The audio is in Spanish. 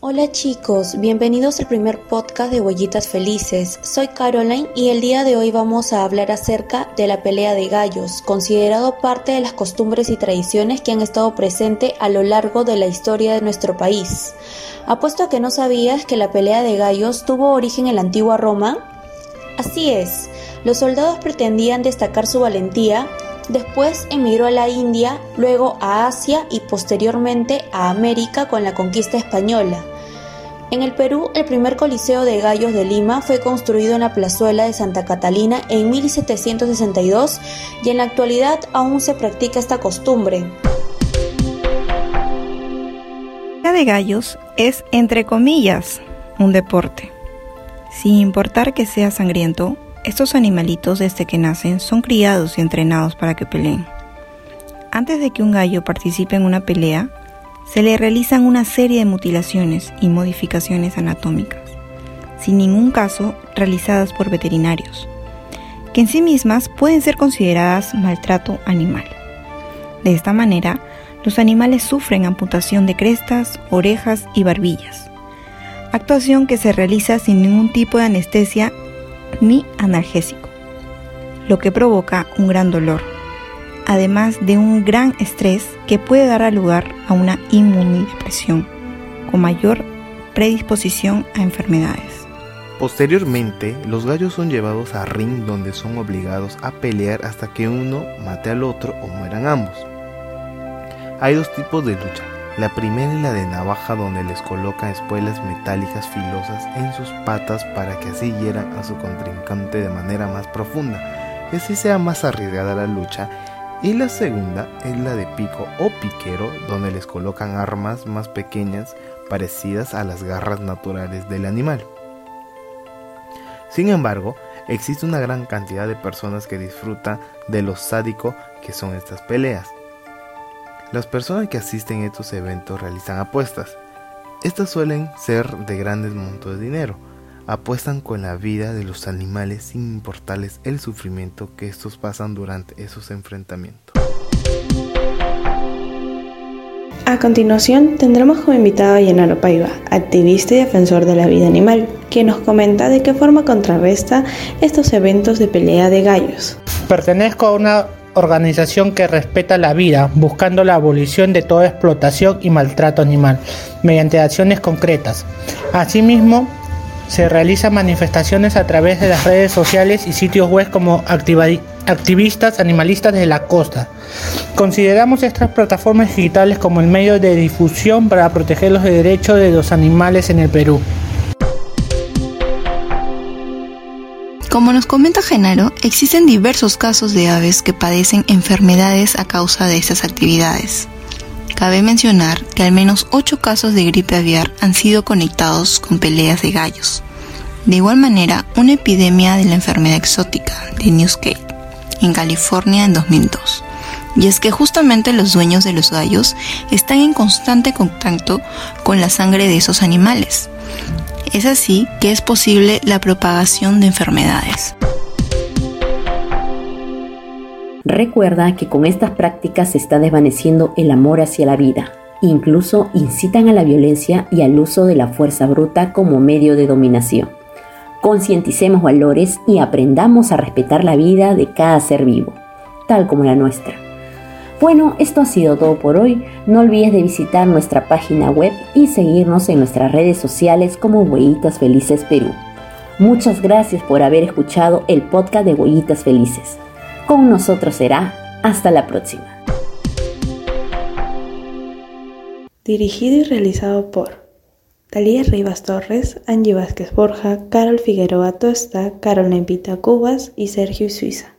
Hola chicos, bienvenidos al primer podcast de Huellitas Felices. Soy Caroline y el día de hoy vamos a hablar acerca de la pelea de gallos, considerado parte de las costumbres y tradiciones que han estado presentes a lo largo de la historia de nuestro país. Apuesto a que no sabías que la pelea de gallos tuvo origen en la antigua Roma. Así es, los soldados pretendían destacar su valentía Después emigró a la India, luego a Asia y posteriormente a América con la conquista española. En el Perú, el primer Coliseo de Gallos de Lima fue construido en la plazuela de Santa Catalina en 1762 y en la actualidad aún se practica esta costumbre. La de gallos es, entre comillas, un deporte. Sin importar que sea sangriento, estos animalitos desde que nacen son criados y entrenados para que peleen. Antes de que un gallo participe en una pelea, se le realizan una serie de mutilaciones y modificaciones anatómicas, sin ningún caso realizadas por veterinarios, que en sí mismas pueden ser consideradas maltrato animal. De esta manera, los animales sufren amputación de crestas, orejas y barbillas, actuación que se realiza sin ningún tipo de anestesia ni analgésico, lo que provoca un gran dolor además de un gran estrés que puede dar lugar a una inmunodepresión con mayor predisposición a enfermedades. Posteriormente, los gallos son llevados a ring donde son obligados a pelear hasta que uno mate al otro o mueran ambos. Hay dos tipos de lucha. La primera es la de navaja donde les colocan espuelas metálicas filosas en sus patas para que así hieran a su contrincante de manera más profunda y así sea más arriesgada la lucha y la segunda es la de pico o piquero, donde les colocan armas más pequeñas parecidas a las garras naturales del animal. Sin embargo, existe una gran cantidad de personas que disfrutan de lo sádico que son estas peleas. Las personas que asisten a estos eventos realizan apuestas. Estas suelen ser de grandes montos de dinero, apuestan con la vida de los animales sin importarles el sufrimiento que estos pasan durante esos enfrentamientos. A continuación tendremos como invitado a Llenaro Paiva, activista y defensor de la vida animal, quien nos comenta de qué forma contrarresta estos eventos de pelea de gallos. Pertenezco a una organización que respeta la vida, buscando la abolición de toda explotación y maltrato animal, mediante acciones concretas. Asimismo, se realizan manifestaciones a través de las redes sociales y sitios web como activistas animalistas de la costa. Consideramos estas plataformas digitales como el medio de difusión para proteger los derechos de los animales en el Perú. Como nos comenta Genaro, existen diversos casos de aves que padecen enfermedades a causa de estas actividades. Cabe mencionar que al menos 8 casos de gripe aviar han sido conectados con peleas de gallos. De igual manera, una epidemia de la enfermedad exótica de Newscape en California en 2002. Y es que justamente los dueños de los gallos están en constante contacto con la sangre de esos animales. Es así que es posible la propagación de enfermedades. Recuerda que con estas prácticas se está desvaneciendo el amor hacia la vida. Incluso incitan a la violencia y al uso de la fuerza bruta como medio de dominación. Concienticemos valores y aprendamos a respetar la vida de cada ser vivo, tal como la nuestra. Bueno, esto ha sido todo por hoy. No olvides de visitar nuestra página web y seguirnos en nuestras redes sociales como Huellitas Felices Perú. Muchas gracias por haber escuchado el podcast de Huellitas Felices. Con nosotros será hasta la próxima. Dirigido y realizado por Talía Rivas Torres, Angie Vázquez Borja, Carol Figueroa Tosta, Carol Nempita Cubas y Sergio Suiza.